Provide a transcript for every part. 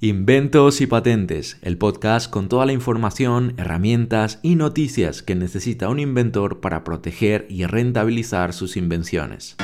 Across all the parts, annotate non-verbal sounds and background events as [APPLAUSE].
Inventos y Patentes, el podcast con toda la información, herramientas y noticias que necesita un inventor para proteger y rentabilizar sus invenciones.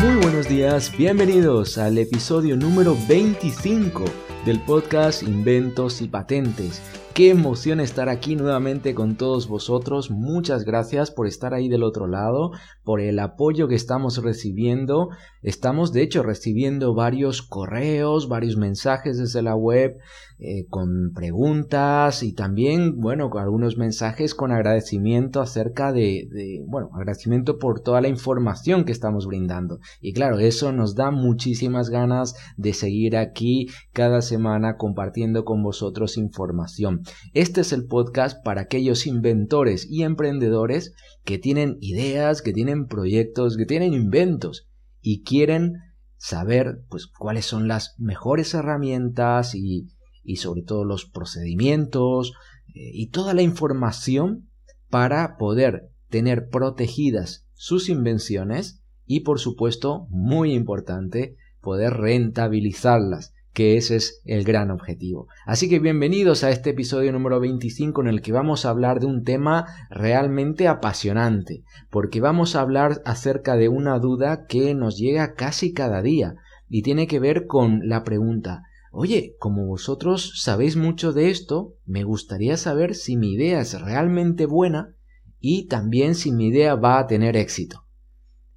Muy buenos días, bienvenidos al episodio número 25 del podcast Inventos y Patentes. Qué emoción estar aquí nuevamente con todos vosotros. Muchas gracias por estar ahí del otro lado, por el apoyo que estamos recibiendo. Estamos de hecho recibiendo varios correos, varios mensajes desde la web eh, con preguntas y también, bueno, con algunos mensajes con agradecimiento acerca de, de, bueno, agradecimiento por toda la información que estamos brindando. Y claro, eso nos da muchísimas ganas de seguir aquí cada semana compartiendo con vosotros información. Este es el podcast para aquellos inventores y emprendedores que tienen ideas, que tienen proyectos, que tienen inventos y quieren saber pues cuáles son las mejores herramientas y y sobre todo los procedimientos eh, y toda la información para poder tener protegidas sus invenciones y por supuesto, muy importante, poder rentabilizarlas, que ese es el gran objetivo. Así que bienvenidos a este episodio número 25 en el que vamos a hablar de un tema realmente apasionante, porque vamos a hablar acerca de una duda que nos llega casi cada día y tiene que ver con la pregunta Oye, como vosotros sabéis mucho de esto, me gustaría saber si mi idea es realmente buena y también si mi idea va a tener éxito.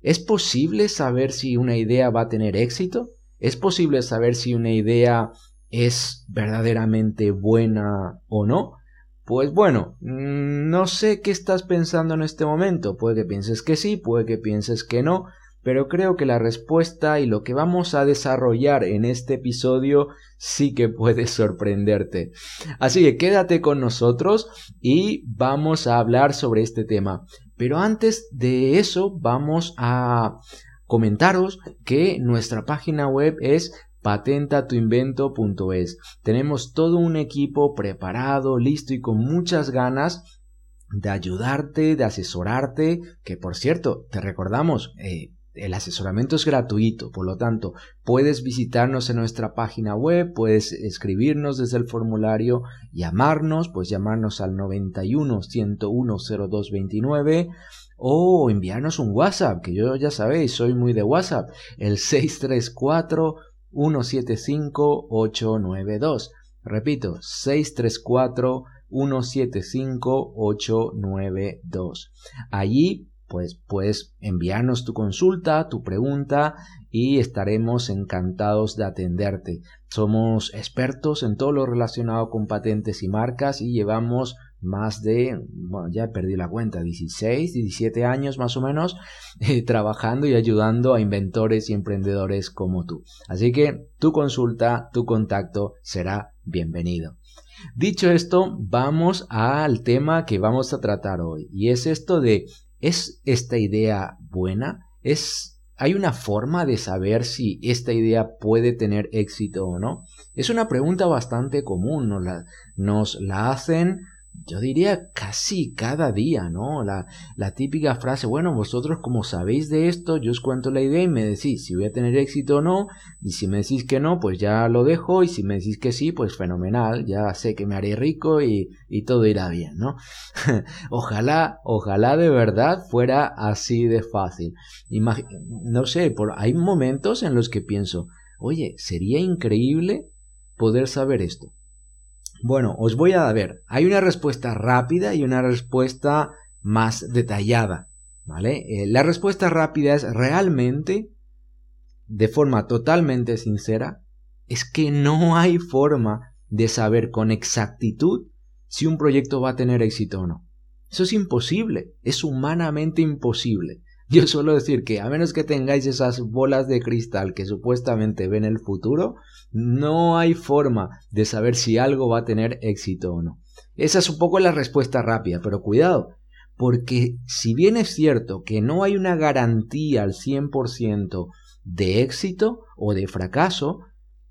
¿Es posible saber si una idea va a tener éxito? ¿Es posible saber si una idea es verdaderamente buena o no? Pues bueno, mm, no sé qué estás pensando en este momento. Puede que pienses que sí, puede que pienses que no, pero creo que la respuesta y lo que vamos a desarrollar en este episodio sí que puede sorprenderte. Así que quédate con nosotros y vamos a hablar sobre este tema. Pero antes de eso vamos a comentaros que nuestra página web es patentatuinvento.es. Tenemos todo un equipo preparado, listo y con muchas ganas de ayudarte, de asesorarte, que por cierto, te recordamos, eh, el asesoramiento es gratuito, por lo tanto, puedes visitarnos en nuestra página web, puedes escribirnos desde el formulario, llamarnos, pues llamarnos al 91 101 0229 o enviarnos un WhatsApp, que yo ya sabéis, soy muy de WhatsApp, el 634 175 892. Repito, 634 175 892. Allí pues puedes enviarnos tu consulta, tu pregunta y estaremos encantados de atenderte. Somos expertos en todo lo relacionado con patentes y marcas y llevamos más de, bueno, ya perdí la cuenta, 16, 17 años más o menos, [LAUGHS] eh, trabajando y ayudando a inventores y emprendedores como tú. Así que tu consulta, tu contacto será bienvenido. Dicho esto, vamos al tema que vamos a tratar hoy y es esto de ¿Es esta idea buena? ¿Es, ¿Hay una forma de saber si esta idea puede tener éxito o no? Es una pregunta bastante común, nos la, nos la hacen yo diría casi cada día, ¿no? La, la, típica frase, bueno, vosotros como sabéis de esto, yo os cuento la idea y me decís si voy a tener éxito o no, y si me decís que no, pues ya lo dejo, y si me decís que sí, pues fenomenal, ya sé que me haré rico y, y todo irá bien, ¿no? [LAUGHS] ojalá, ojalá de verdad fuera así de fácil. no sé, por, hay momentos en los que pienso, oye, sería increíble poder saber esto bueno, os voy a ver. Hay una respuesta rápida y una respuesta más detallada. ¿Vale? Eh, la respuesta rápida es realmente, de forma totalmente sincera, es que no hay forma de saber con exactitud si un proyecto va a tener éxito o no. Eso es imposible, es humanamente imposible. Yo [LAUGHS] suelo decir que a menos que tengáis esas bolas de cristal que supuestamente ven el futuro, no hay forma de saber si algo va a tener éxito o no. Esa es un poco la respuesta rápida, pero cuidado, porque si bien es cierto que no hay una garantía al 100% de éxito o de fracaso,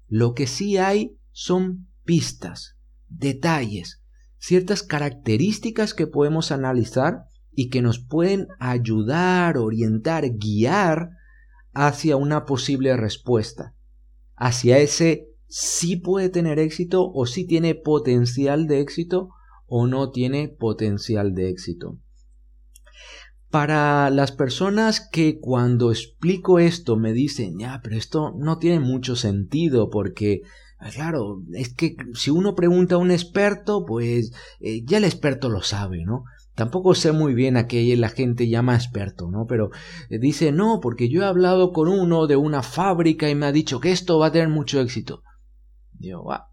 lo que sí hay son pistas, detalles, ciertas características que podemos analizar y que nos pueden ayudar, orientar, guiar hacia una posible respuesta, hacia ese sí puede tener éxito o sí tiene potencial de éxito o no tiene potencial de éxito. Para las personas que cuando explico esto me dicen, ya, pero esto no tiene mucho sentido porque, claro, es que si uno pregunta a un experto, pues eh, ya el experto lo sabe, ¿no? Tampoco sé muy bien a qué la gente llama experto, ¿no? Pero eh, dice, no, porque yo he hablado con uno de una fábrica y me ha dicho que esto va a tener mucho éxito. Digo, va,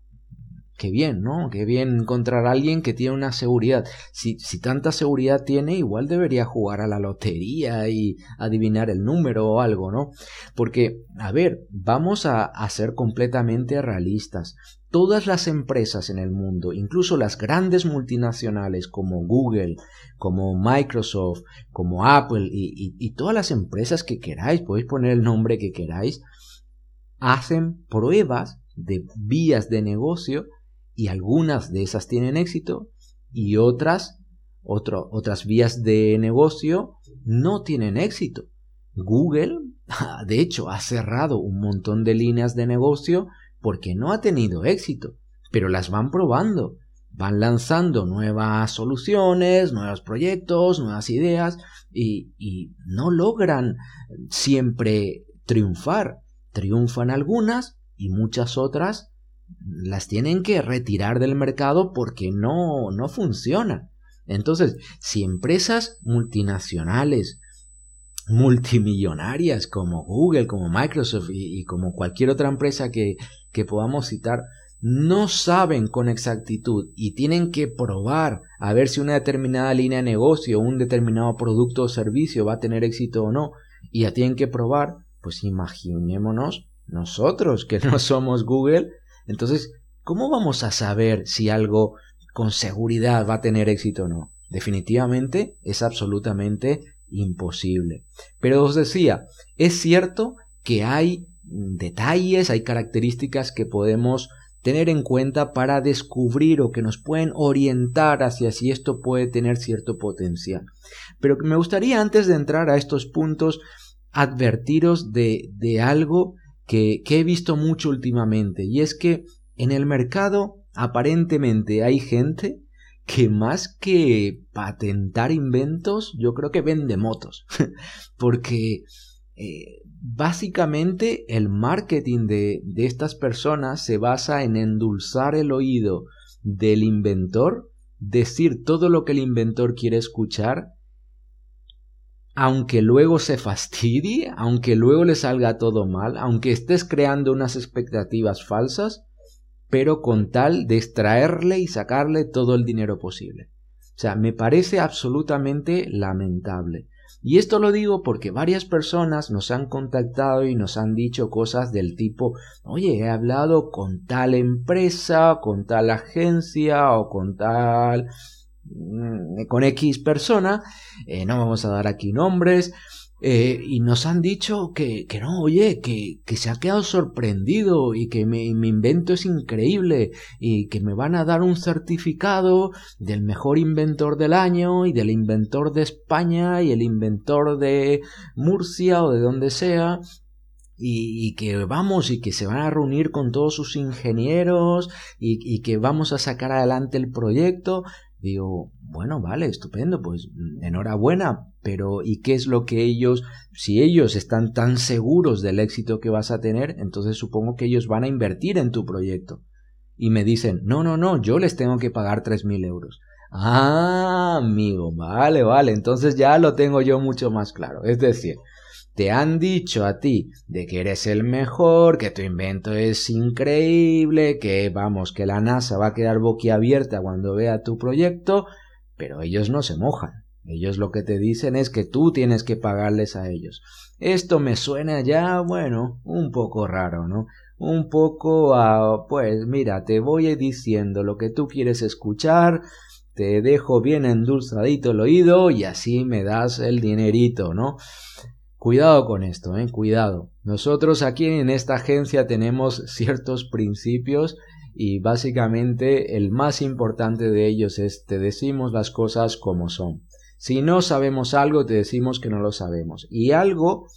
qué bien, ¿no? Qué bien encontrar a alguien que tiene una seguridad. Si, si tanta seguridad tiene, igual debería jugar a la lotería y adivinar el número o algo, ¿no? Porque, a ver, vamos a, ser completamente realistas. Todas las empresas en el mundo, incluso las grandes multinacionales como Google, como Microsoft, como Apple y todas las empresas que queráis, podéis poner el nombre que queráis, hacen pruebas de vías de negocio y algunas de esas tienen éxito y otras, otras vías de negocio no tienen éxito. Google, [LAUGHS] de hecho, ha cerrado un montón de líneas de negocio porque no ha tenido éxito, pero las van probando, van lanzando nuevas soluciones, nuevos proyectos, nuevas ideas y, y no logran siempre triunfar. Triunfan algunas y muchas otras las tienen que retirar del mercado porque no, no funcionan. Entonces, si empresas multinacionales, multimillonarias como Google, como Microsoft y, como cualquier otra empresa que, que podamos citar, no saben con exactitud y tienen que probar a ver si una determinada línea de negocio, un determinado producto o servicio va a tener éxito o no, y ya tienen que probar, pues imaginémonos nosotros que no somos Google, entonces, ¿cómo vamos a saber si algo con seguridad va a tener éxito o no? Definitivamente es absolutamente imposible. Pero os decía, es cierto que hay detalles, hay características que podemos tener en cuenta para descubrir o que nos pueden orientar hacia si esto puede tener cierto potencial. Pero me gustaría antes de entrar a estos puntos advertiros de, de algo que, he visto mucho últimamente y es que en el mercado aparentemente hay gente que más que patentar inventos, yo creo que vende motos. [LAUGHS] Porque eh, básicamente el marketing de, de, estas personas se basa en endulzar el oído del inventor, decir todo lo que el inventor quiere escuchar aunque luego se fastidie, aunque luego le salga todo mal, aunque estés creando unas expectativas falsas, pero con tal de extraerle y sacarle todo el dinero posible. O sea, me parece absolutamente lamentable. Y esto lo digo porque varias personas nos han contactado y nos han dicho cosas del tipo, oye, he hablado con tal empresa, con tal agencia o con tal con X persona, eh, no vamos a dar aquí nombres, eh, y nos han dicho que, que no, oye, que, que, se ha quedado sorprendido y que mi, mi, invento es increíble y que me van a dar un certificado del mejor inventor del año y del inventor de España y el inventor de Murcia o de donde sea. Y, que vamos y que se van a reunir con todos sus ingenieros y que vamos a sacar adelante el proyecto Digo, bueno, vale, estupendo, pues enhorabuena, pero ¿y qué es lo que ellos, si ellos están tan seguros del éxito que vas a tener, entonces supongo que ellos van a invertir en tu proyecto? Y me dicen, no, no, no, yo les tengo que pagar tres mil euros. Ah, amigo, vale, vale, entonces ya lo tengo yo mucho más claro. Es decir, te han dicho a ti de que eres el mejor, que tu invento es increíble, que vamos, que la NASA va a quedar boquiabierta cuando vea tu proyecto, pero ellos no se mojan. Ellos lo que te dicen es que tú tienes que pagarles a ellos. Esto me suena ya, bueno, un poco raro, ¿no? Un poco a, pues mira, te voy diciendo lo que tú quieres escuchar, te dejo bien endulzadito el oído y así me das el dinerito, ¿no? Cuidado con esto, eh, cuidado. Nosotros aquí en esta agencia tenemos ciertos principios y básicamente el más importante de ellos es te decimos las cosas como son. Si no sabemos algo, te decimos que no lo sabemos. Y algo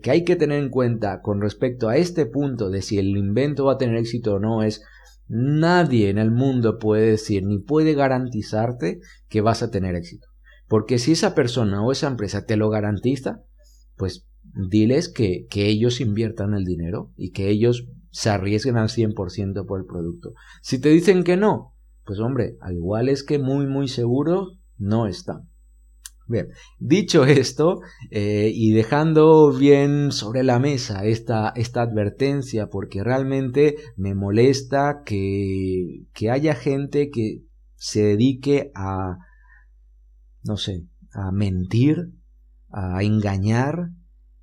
que hay que tener en cuenta con respecto a este punto de si el invento va a tener éxito o no es nadie en el mundo puede decir ni puede garantizarte que vas a tener éxito. Porque si esa persona o esa empresa te lo garantiza, pues diles que, que ellos inviertan el dinero y que ellos se arriesguen al 100% por el producto. Si te dicen que no, pues hombre, al igual es que muy muy seguro no están. Bien, dicho esto, eh, y dejando bien sobre la mesa esta, esta advertencia, porque realmente me molesta que, que haya gente que se dedique a, no sé, a mentir, a engañar,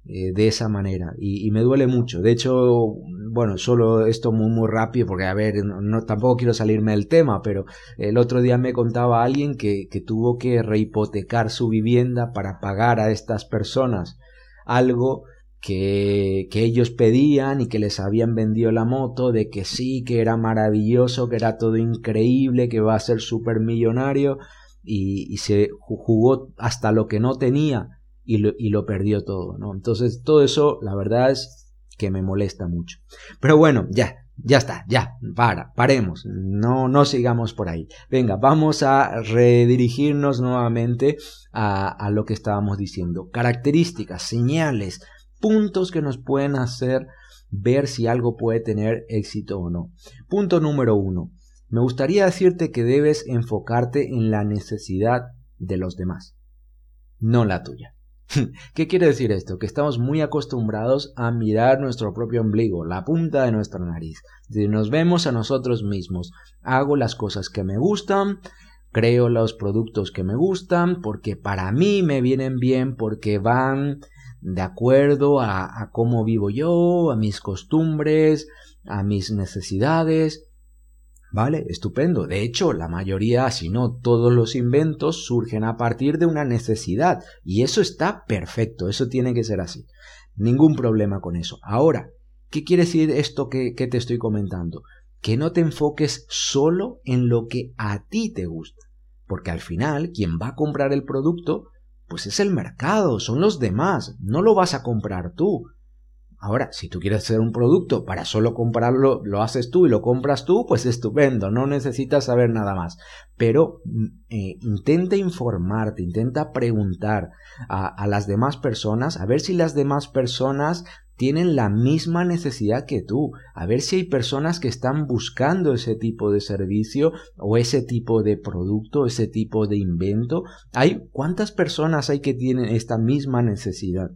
eh, de esa manera y, me duele mucho. De hecho, bueno, solo esto muy muy rápido porque a ver, no, tampoco quiero salirme del tema, pero el otro día me contaba alguien que, que tuvo que rehipotecar su vivienda para pagar a estas personas algo que, que, ellos pedían y que les habían vendido la moto, de que sí, que era maravilloso, que era todo increíble, que va a ser súper millonario y, y se jugó hasta lo que no tenía y lo, perdió todo, ¿no? Entonces todo eso, la verdad es que me molesta mucho. Pero bueno, ya, ya está, ya, para, paremos, no, no sigamos por ahí. Venga, vamos a redirigirnos nuevamente a lo que estábamos diciendo. Características, señales, puntos que nos pueden hacer ver si algo puede tener éxito o no. Punto número uno. Me gustaría decirte que debes enfocarte en la necesidad de los demás, no la tuya. [LAUGHS] ¿Qué quiere decir esto? Que estamos muy acostumbrados a mirar nuestro propio ombligo, la punta de nuestra nariz. Nos vemos a nosotros mismos. Hago las cosas que me gustan, creo los productos que me gustan, porque para mí me vienen bien, porque van de acuerdo a, a cómo vivo yo, a mis costumbres, a mis necesidades. Vale, estupendo. De hecho, la mayoría, si no todos los inventos, surgen a partir de una necesidad. Y eso está perfecto, eso tiene que ser así. Ningún problema con eso. Ahora, ¿qué quiere decir esto que, te estoy comentando? Que no te enfoques solo en lo que a ti te gusta. Porque al final, quien va a comprar el producto, pues es el mercado, son los demás, no lo vas a comprar tú. Ahora, si tú quieres hacer un producto para solo comprarlo, lo haces tú y lo compras tú, pues estupendo, no necesitas saber nada más. Pero mm, eh, intenta informarte, intenta preguntar a, a las demás personas, a ver si las demás personas tienen la misma necesidad que tú, a ver si hay personas que están buscando ese tipo de servicio o ese tipo de producto, ese tipo de invento. Hay cuántas personas hay que tienen esta misma necesidad.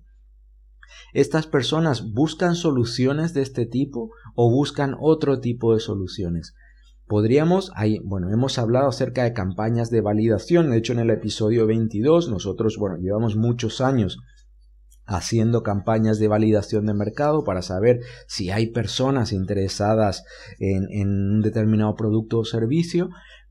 ¿Estas personas buscan soluciones de este tipo o buscan otro tipo de soluciones? Podríamos, bueno, hemos hablado acerca de campañas de validación, de hecho en el episodio 22 nosotros, bueno, llevamos muchos años haciendo campañas de validación de mercado para saber si hay personas interesadas en un determinado producto o servicio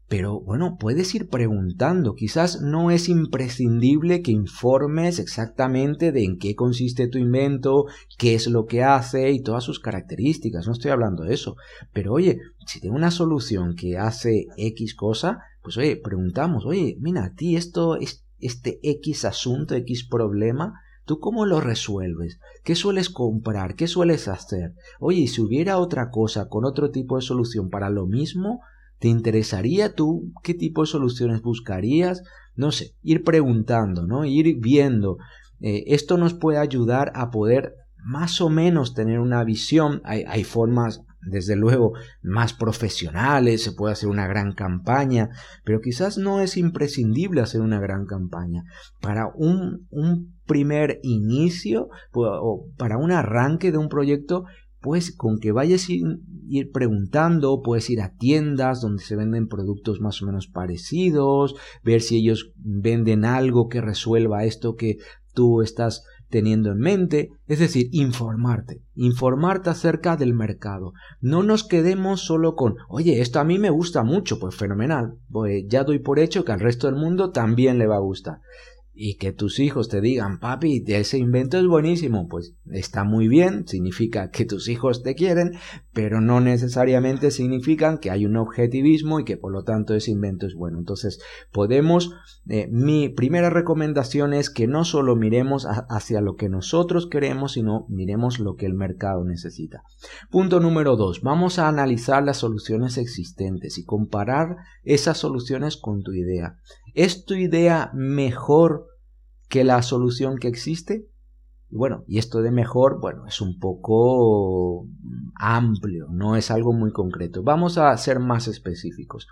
pero bueno, puedes ir preguntando. Quizás no es imprescindible que informes exactamente de en qué consiste tu invento, qué es lo que hace y todas sus características. No estoy hablando de eso. Pero oye, si tengo una solución que hace X cosa, pues oye, preguntamos, oye, mira, a ti esto, este X asunto, X problema, ¿Tú cómo lo resuelves? ¿Qué sueles comprar? ¿Qué sueles hacer? Oye, si hubiera otra cosa con otro tipo de solución para lo mismo, ¿Te interesaría tú? ¿Qué tipo de soluciones buscarías? No sé, ir preguntando, ¿no? Ir viendo. Eh, esto nos puede ayudar a poder más o menos tener una visión. Hay, formas, desde luego, más profesionales, se puede hacer una gran campaña, pero quizás no es imprescindible hacer una gran campaña. Para un primer inicio o para un arranque de un proyecto pues con que vayas a ir preguntando, puedes ir a tiendas donde se venden productos más o menos parecidos, ver si ellos venden algo que resuelva esto que tú estás teniendo en mente, es decir, informarte, informarte acerca del mercado. No nos quedemos solo con, oye, esto a mí me gusta mucho, pues fenomenal, pues ya doy por hecho que al resto del mundo también le va a gustar. Y que tus hijos te digan, papi, ese invento es buenísimo, pues está muy bien, significa que tus hijos te quieren, pero no necesariamente significan que hay un objetivismo y que por lo tanto ese invento es bueno. Entonces, podemos, eh, mi primera recomendación es que no solo miremos hacia lo que nosotros queremos, sino miremos lo que el mercado necesita. Punto número dos, vamos a analizar las soluciones existentes y comparar esas soluciones con tu idea. ¿Es tu idea mejor que la solución que existe? Bueno, y esto de mejor, bueno, es un poco amplio, no es algo muy concreto. Vamos a ser más específicos.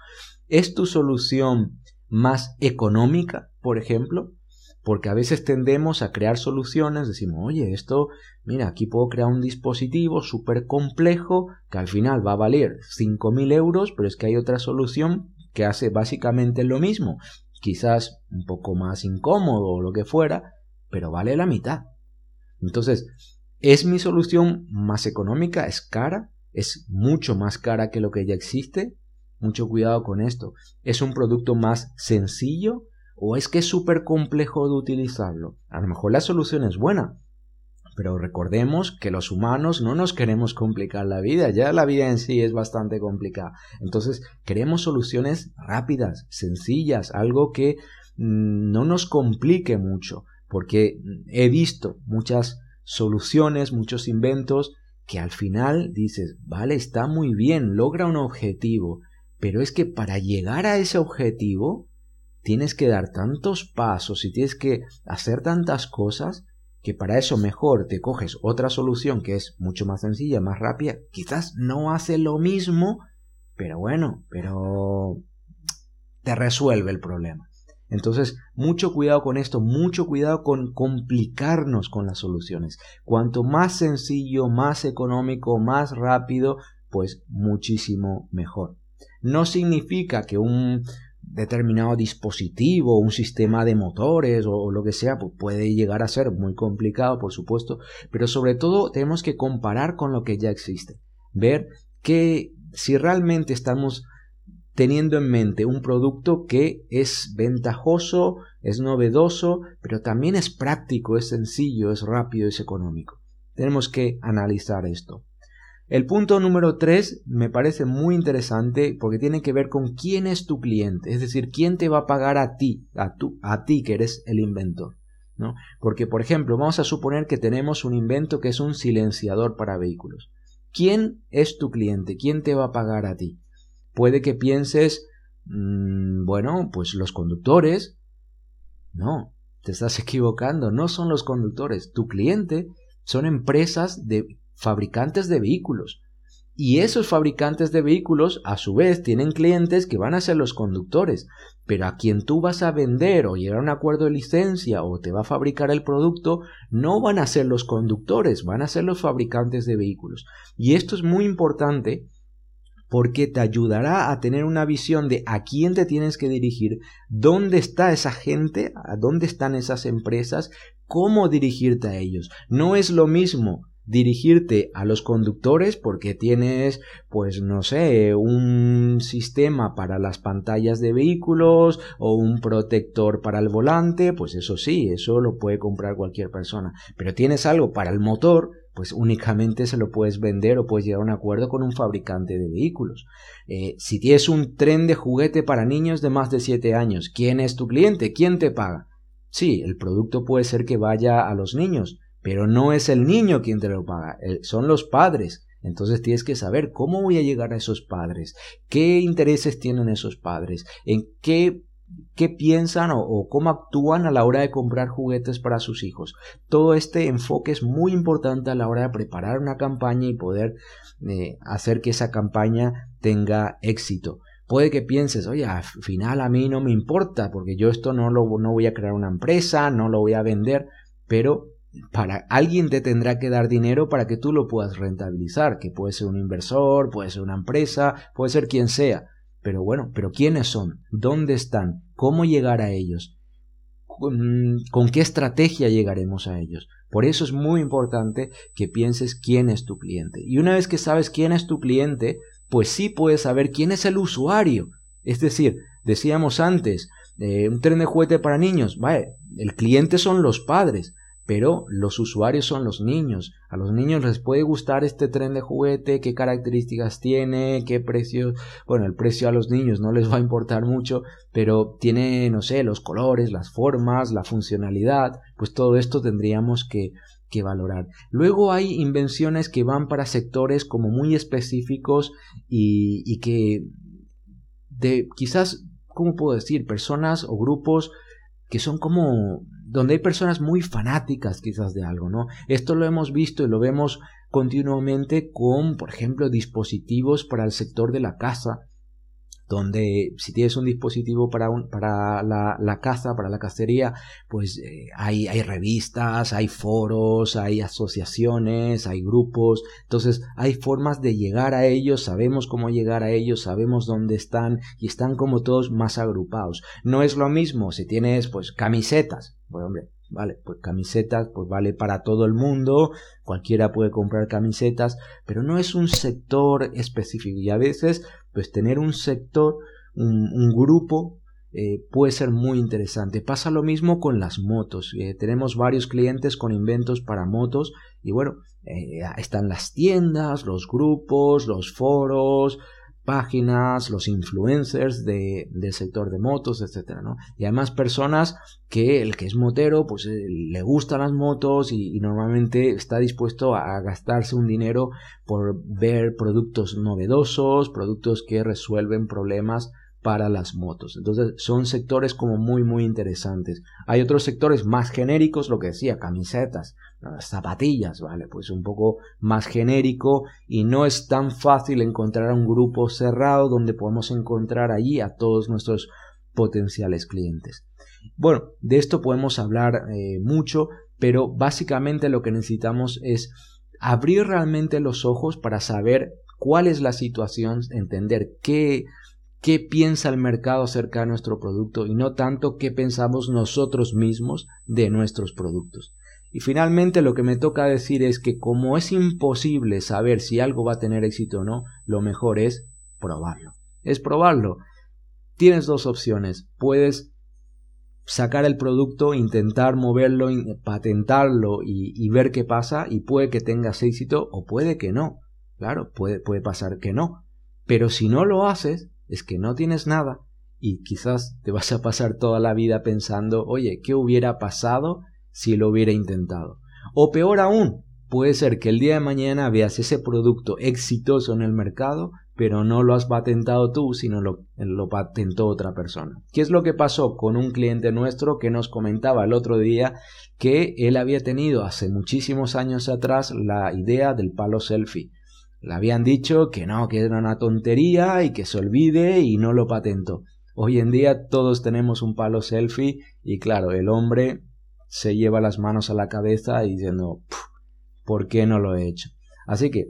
¿Es tu solución más económica, por ejemplo? Porque a veces tendemos a crear soluciones, decimos, oye, esto, mira, aquí puedo crear un dispositivo súper complejo que al final va a valer 5.000 euros, pero es que hay otra solución que hace básicamente lo mismo quizás un poco más incómodo o lo que fuera, pero vale la mitad. Entonces, ¿es mi solución más económica? ¿Es cara? ¿Es mucho más cara que lo que ya existe? Mucho cuidado con esto. ¿Es un producto más sencillo? ¿O es que es súper complejo de utilizarlo? A lo mejor la solución es buena, pero recordemos que los humanos no nos queremos complicar la vida, ya la vida en sí es bastante complicada. Entonces queremos soluciones rápidas, sencillas, algo que mm, no nos complique mucho, porque he visto muchas soluciones, muchos inventos que al final dices, vale, está muy bien, logra un objetivo, pero es que para llegar a ese objetivo tienes que dar tantos pasos y tienes que hacer tantas cosas que para eso mejor te coges otra solución que es mucho más sencilla, más rápida, quizás no hace lo mismo, pero bueno, pero te resuelve el problema. Entonces, mucho cuidado con esto, mucho cuidado con complicarnos con las soluciones. Cuanto más sencillo, más económico, más rápido, pues muchísimo mejor. No significa que un determinado dispositivo, un sistema de motores o, lo que sea, pues puede llegar a ser muy complicado, por supuesto, pero sobre todo tenemos que comparar con lo que ya existe, ver que si realmente estamos teniendo en mente un producto que es ventajoso, es novedoso, pero también es práctico, es sencillo, es rápido, es económico. Tenemos que analizar esto. El punto número 3 me parece muy interesante porque tiene que ver con quién es tu cliente, es decir, quién te va a pagar a ti, a, a ti que eres el inventor. ¿no? Porque, por ejemplo, vamos a suponer que tenemos un invento que es un silenciador para vehículos. ¿Quién es tu cliente? ¿Quién te va a pagar a ti? Puede que pienses, mm, bueno, pues los conductores. No, te estás [LAUGHS] equivocando, no son los conductores. Tu cliente son empresas de fabricantes de vehículos. Y esos fabricantes de vehículos, a su vez, tienen clientes que van a ser los conductores, pero a quien tú vas a vender o llegar a un acuerdo de licencia o te va a fabricar el producto, no van a ser los conductores, van a ser los fabricantes de vehículos. Y esto es muy importante porque te ayudará a tener una visión de a quién te tienes que dirigir, dónde está esa gente, a dónde están esas empresas, cómo dirigirte a ellos. No es lo mismo dirigirte a los conductores porque tienes pues no sé un sistema para las pantallas de vehículos o un protector para el volante pues eso sí eso lo puede comprar cualquier persona pero tienes algo para el motor pues únicamente se lo puedes vender o puedes llegar a un acuerdo con un fabricante de vehículos. Eh, si tienes un tren de juguete para niños de más de 7 años, ¿quién es tu cliente? ¿Quién te paga? Sí, el producto puede ser que vaya a los niños, pero no es el niño quien te lo paga, son los padres. Entonces tienes que saber cómo voy a llegar a esos padres, qué intereses tienen esos padres, en qué, qué piensan o, cómo actúan a la hora de comprar juguetes para sus hijos. Todo este enfoque es muy importante a la hora de preparar una campaña y poder eh, hacer que esa campaña tenga éxito. Puede que pienses, oye, al final a mí no me importa, porque yo esto no lo no voy a crear una empresa, no lo voy a vender, pero para alguien te tendrá que dar dinero para que tú lo puedas rentabilizar, que puede ser un inversor, puede ser una empresa, puede ser quien sea. Pero bueno, pero ¿quiénes son? ¿Dónde están? ¿Cómo llegar a ellos? ¿Con, qué estrategia llegaremos a ellos? Por eso es muy importante que pienses quién es tu cliente. Y una vez que sabes quién es tu cliente, pues sí puedes saber quién es el usuario. Es decir, decíamos antes, eh, un tren de juguete para niños, vale, el cliente son los padres, pero los usuarios son los niños. A los niños les puede gustar este tren de juguete, qué características tiene, qué precio. Bueno, el precio a los niños no les va a importar mucho, pero tiene, no sé, los colores, las formas, la funcionalidad, pues todo esto tendríamos que, que valorar. Luego hay invenciones que van para sectores como muy específicos y, y que de quizás, ¿cómo puedo decir? Personas o grupos que son como donde hay personas muy fanáticas quizás de algo, ¿no? Esto lo hemos visto y lo vemos continuamente con, por ejemplo, dispositivos para el sector de la casa, donde si tienes un dispositivo para, para la, caza, para la cacería, pues eh, hay, hay revistas, hay foros, hay asociaciones, hay grupos, entonces hay formas de llegar a ellos, sabemos cómo llegar a ellos, sabemos dónde están y están como todos más agrupados. No es lo mismo si tienes pues camisetas, pues hombre, vale, pues camisetas, pues vale para todo el mundo, cualquiera puede comprar camisetas, pero no es un sector específico. Y a veces pues tener un sector, un, grupo eh, puede ser muy interesante. Pasa lo mismo con las motos. Eh, tenemos varios clientes con inventos para motos y bueno, eh, están las tiendas, los grupos, los foros, páginas, los influencers de, del sector de motos, etcétera, ¿no? Y además personas que el que es motero, pues eh, le gustan las motos y, normalmente está dispuesto a, gastarse un dinero por ver productos novedosos, productos que resuelven problemas para las motos. Entonces son sectores como muy muy interesantes. Hay otros sectores más genéricos, lo que decía, camisetas, zapatillas, ¿vale? Pues un poco más genérico y no es tan fácil encontrar un grupo cerrado donde podemos encontrar allí a todos nuestros potenciales clientes. Bueno, de esto podemos hablar eh, mucho, pero básicamente lo que necesitamos es abrir realmente los ojos para saber cuál es la situación, entender qué qué piensa el mercado acerca de nuestro producto y no tanto qué pensamos nosotros mismos de nuestros productos. Y finalmente lo que me toca decir es que como es imposible saber si algo va a tener éxito o no, lo mejor es probarlo. Es probarlo. Tienes dos opciones. Puedes sacar el producto, intentar moverlo, patentarlo y, ver qué pasa y puede que tengas éxito o puede que no. Claro, puede, puede pasar que no. Pero si no lo haces, es que no tienes nada y quizás te vas a pasar toda la vida pensando, oye, ¿qué hubiera pasado si lo hubiera intentado? O peor aún, puede ser que el día de mañana veas ese producto exitoso en el mercado, pero no lo has patentado tú, sino lo, patentó otra persona. ¿Qué es lo que pasó con un cliente nuestro que nos comentaba el otro día que él había tenido hace muchísimos años atrás la idea del palo selfie? Le habían dicho que no, que era una tontería y que se olvide y no lo patentó. Hoy en día todos tenemos un palo selfie y claro, el hombre se lleva las manos a la cabeza diciendo, ¿por qué no lo he hecho? Así que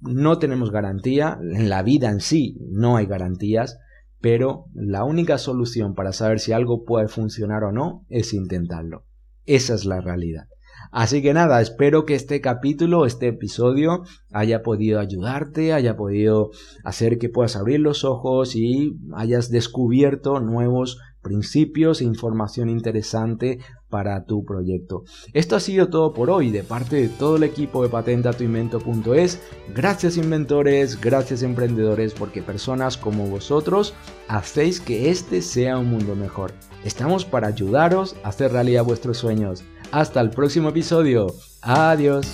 no tenemos garantía, en la vida en sí no hay garantías, pero la única solución para saber si algo puede funcionar o no es intentarlo. Esa es la realidad. Así que nada, espero que este capítulo, este episodio haya podido ayudarte, haya podido hacer que puedas abrir los ojos y hayas descubierto nuevos principios e información interesante para tu proyecto. Esto ha sido todo por hoy de parte de todo el equipo de patentatuinvento.es. Gracias inventores, gracias emprendedores, porque personas como vosotros hacéis que este sea un mundo mejor. Estamos para ayudaros a hacer realidad vuestros sueños. Hasta el próximo episodio. Adiós.